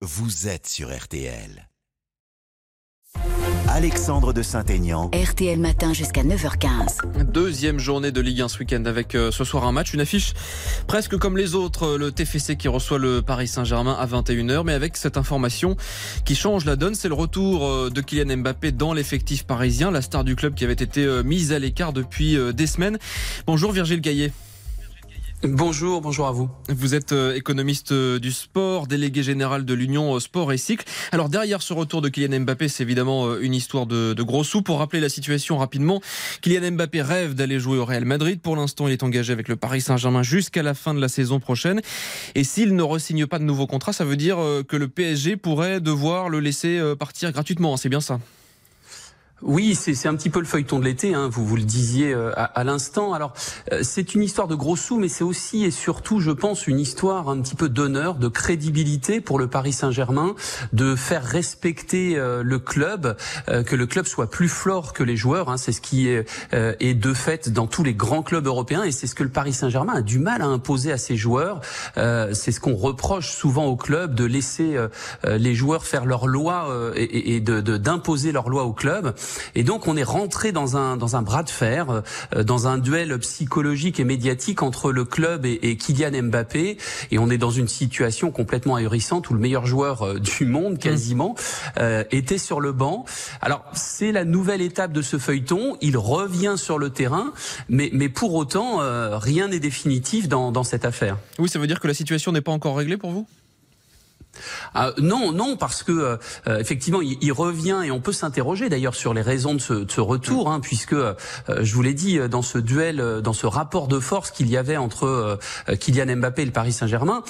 vous êtes sur RTL. Alexandre de Saint-Aignan. RTL matin jusqu'à 9h15. Deuxième journée de Ligue 1 ce week-end avec euh, ce soir un match, une affiche presque comme les autres, euh, le TFC qui reçoit le Paris Saint-Germain à 21h, mais avec cette information qui change la donne, c'est le retour euh, de Kylian Mbappé dans l'effectif parisien, la star du club qui avait été mise à l'écart depuis des semaines. Bonjour Virgile Gaillet. Bonjour, bonjour à vous. Vous êtes euh, économiste euh, du sport, délégué général de l'Union euh, Sport et Cycle. Alors derrière ce retour de Kylian Mbappé, c'est évidemment une histoire de, gros sous. Pour rappeler la situation rapidement, Kylian Mbappé rêve d'aller jouer au Real Madrid. Pour l'instant, il est engagé avec le Paris Saint-Germain jusqu'à la fin de la saison prochaine. Et s'il ne resigne pas de nouveau contrat, ça veut dire que le PSG pourrait devoir le laisser partir gratuitement. C'est bien ça? Oui, c'est un petit peu le feuilleton de l'été, hein, vous vous le disiez euh, à, à l'instant. Alors, euh, c'est une histoire de gros sous, mais c'est aussi et surtout, je pense, une histoire un petit peu d'honneur, de crédibilité pour le Paris Saint-Germain, de faire respecter euh, le club, que le club soit plus fort que les joueurs. Hein, c'est ce qui est, est, de fait dans tous les grands clubs européens, et c'est ce que le Paris Saint-Germain a du mal à imposer à ses joueurs. c'est ce qu'on reproche souvent au club, de laisser les joueurs faire leur loi et, et d'imposer de, leur loi au club. Et donc on est rentré dans un dans un bras de fer, euh, dans un duel psychologique et médiatique entre le club et, et, Kylian Mbappé, et on est dans une situation complètement ahurissante où le meilleur joueur euh, du monde quasiment euh, était sur le banc. Alors c'est la nouvelle étape de ce feuilleton. Il revient sur le terrain, mais mais pour autant rien n'est définitif dans dans cette affaire. Oui, ça veut dire que la situation n'est pas encore réglée pour vous? Ah, non, non, parce que euh, euh, effectivement, il, revient et on peut s'interroger d'ailleurs sur les raisons de ce, de ce retour, hein, puisque euh, je vous l'ai dit dans ce duel, dans ce rapport de force qu'il y avait entre Kylian Mbappé et le Paris Saint-Germain,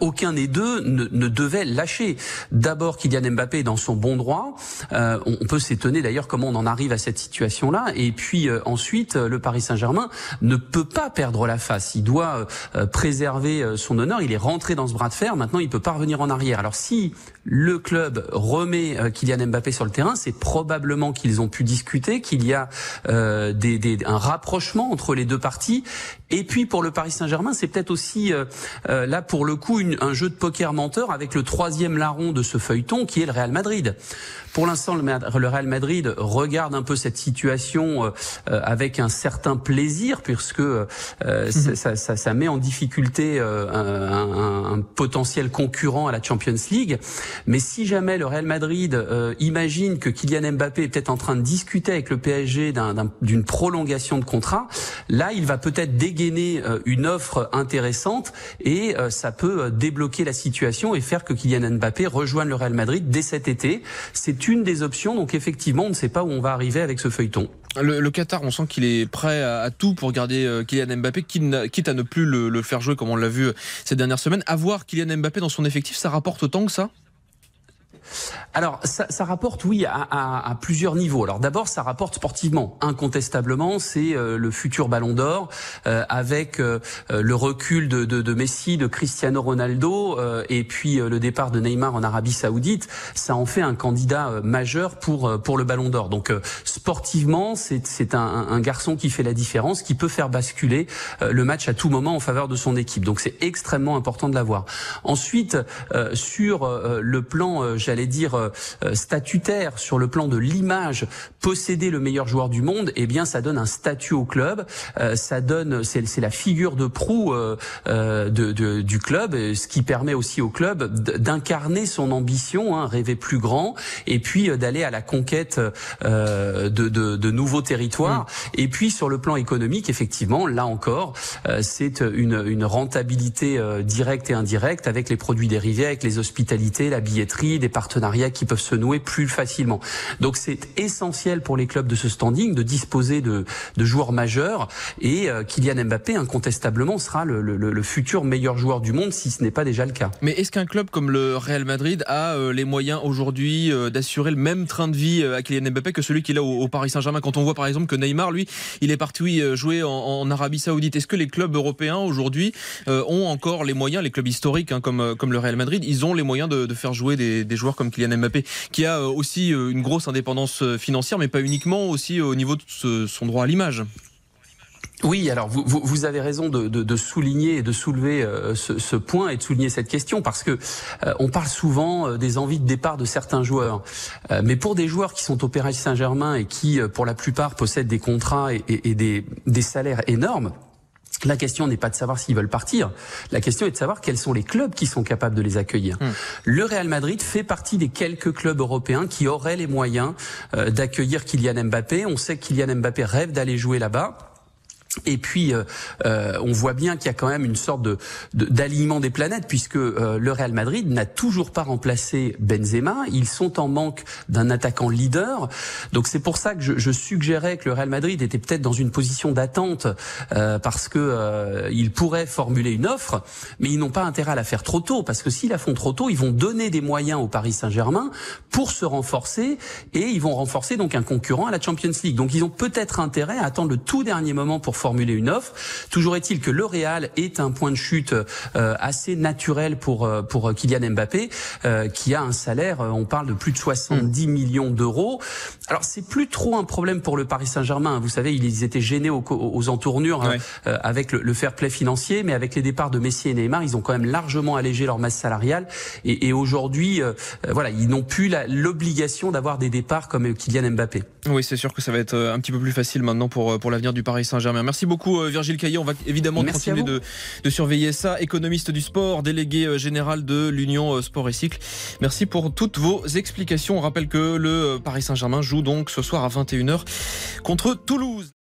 aucun des deux ne, ne devait lâcher. D'abord, Kylian Mbappé est dans son bon droit. On, on, peut s'étonner d'ailleurs comment on en arrive à cette situation-là. Et puis ensuite, le Paris Saint-Germain ne peut pas perdre la face. Il doit préserver son honneur. Il est rentré dans ce bras de fer. Maintenant, il peut pas revenir en arrière. Alors si le club remet euh, Kylian Mbappé sur le terrain, c'est probablement qu'ils ont pu discuter, qu'il y a euh, des, des, un rapprochement entre les deux parties. Et puis pour le Paris Saint-Germain, c'est peut-être aussi euh, euh là pour le coup une, un jeu de poker menteur avec le troisième larron de ce feuilleton qui est le Real Madrid. Pour l'instant, le Real Madrid regarde un peu cette situation euh, avec un certain plaisir puisque euh, mmh. ça, ça, ça, met en difficulté un, un, un, potentiel concurrent à la Champions League. Mais si jamais le Real Madrid euh, imagine que Kylian Mbappé est peut-être en train de discuter avec le PSG d'une prolongation de contrat, là, il va peut-être dégainer euh, une offre intéressante et euh, ça peut débloquer la situation et faire que Kylian Mbappé rejoigne le Real Madrid dès cet été. C'est une des options. Donc effectivement, on ne sait pas où on va arriver avec ce feuilleton. Le, Qatar, on sent qu'il est prêt à, tout pour garder euh, Kylian Mbappé, quitte à ne plus le, le, faire jouer comme on l'a vu ces dernières semaines. Avoir Kylian Mbappé dans son effectif, ça rapporte autant que ça? Alors, ça, ça, rapporte, oui, à, à, à plusieurs niveaux. Alors, d'abord, ça rapporte sportivement. Incontestablement, c'est euh, le futur Ballon d'Or, euh, avec euh, le recul de, de, de, Messi, de Cristiano Ronaldo, euh, et puis euh, le départ de Neymar en Arabie Saoudite. Ça en fait un candidat euh, majeur pour pour le Ballon d'Or. Donc, sportivement, c'est un, un, garçon qui fait la différence, qui peut faire basculer le match à tout moment en faveur de son équipe. Donc, c'est extrêmement important de l'avoir. Ensuite, sur le plan, j'allais dire euh, euh, statutaire sur le plan de l'image, posséder le meilleur joueur du monde, eh bien ça donne un statut au club, euh, ça donne c'est la figure de proue de, de, du club, ce qui permet aussi au club d'incarner son ambition, hein, rêver plus grand, et puis d'aller à la conquête de, de, de, nouveaux territoires. Mmh. Et puis sur le plan économique, effectivement, là encore, c'est une, une rentabilité directe et indirecte avec les produits dérivés, avec les hospitalités, la billetterie, des partenariats qui peuvent se nouer plus facilement. Donc c'est essentiel pour les clubs de ce standing de disposer de, de joueurs majeurs et euh, Kylian Mbappé incontestablement sera le, le, le, futur meilleur joueur du monde si ce n'est pas déjà le cas. Mais est-ce qu'un club comme le Real Madrid a euh, les moyens aujourd'hui euh, d'assurer le même train de vie à Kylian Mbappé que celui qu'il a au, au Paris Saint-Germain? Quand on voit par exemple que Neymar lui il est parti oui, jouer en, en Arabie Saoudite. Est-ce que les clubs européens aujourd'hui ont encore les moyens, les clubs historiques hein, comme, comme le Real Madrid, ils ont les moyens de, de faire jouer des, des joueurs comme Kylian Mbappé, qui a euh, aussi euh, une grosse indépendance euh, financière, mais pas uniquement, aussi au niveau de son droit à l'image. Oui, alors vous, vous, avez raison de, de, souligner et de soulever ce, point et de souligner cette question parce que on parle souvent des envies de départ de certains joueurs, mais pour des joueurs qui sont au Paris Saint-Germain et qui, pour la plupart, possèdent des contrats et, et, et des, des salaires énormes, la question n'est pas de savoir s'ils veulent partir. La question est de savoir quels sont les clubs qui sont capables de les accueillir. Hmm. Le Real Madrid fait partie des quelques clubs européens qui auraient les moyens d'accueillir Kylian Mbappé. On sait que Kylian Mbappé rêve d'aller jouer là-bas. Et puis, euh, euh, on voit bien qu'il y a quand même une sorte de d'alignement des planètes, puisque euh, le Real Madrid n'a toujours pas remplacé Benzema. Ils sont en manque d'un attaquant leader. Donc c'est pour ça que je, je, suggérais que le Real Madrid était peut-être dans une position d'attente, parce que ils pourraient formuler une offre, mais ils n'ont pas intérêt à la faire trop tôt, parce que s'ils la font trop tôt, ils vont donner des moyens au Paris Saint-Germain pour se renforcer, et ils vont renforcer donc un concurrent à la Champions League. Donc ils ont peut-être intérêt à attendre le tout dernier moment pour formuler une offre. Toujours est-il que le Real est un point de chute euh, assez naturel pour euh, pour Kylian Mbappé, euh, qui a un salaire, on parle de plus de 70 mm. millions d'euros. Alors c'est plus trop un problème pour le Paris Saint-Germain. Vous savez, ils étaient gênés aux, aux entournures hein, avec le, fair play financier, mais avec les départs de Messi et Neymar, ils ont quand même largement allégé leur masse salariale. Et, et aujourd'hui, voilà, ils n'ont plus l'obligation d'avoir des départs comme Kylian Mbappé. Oui, c'est sûr que ça va être un petit peu plus facile maintenant pour pour l'avenir du Paris Saint-Germain. Merci beaucoup euh, Virgile Caillé. On va évidemment continuer de, de, surveiller ça. Économiste du sport, délégué euh, général de l'Union euh, Sport et Cycle. Merci pour toutes vos explications. On rappelle que le Paris Saint-Germain joue donc ce soir à 21h contre Toulouse.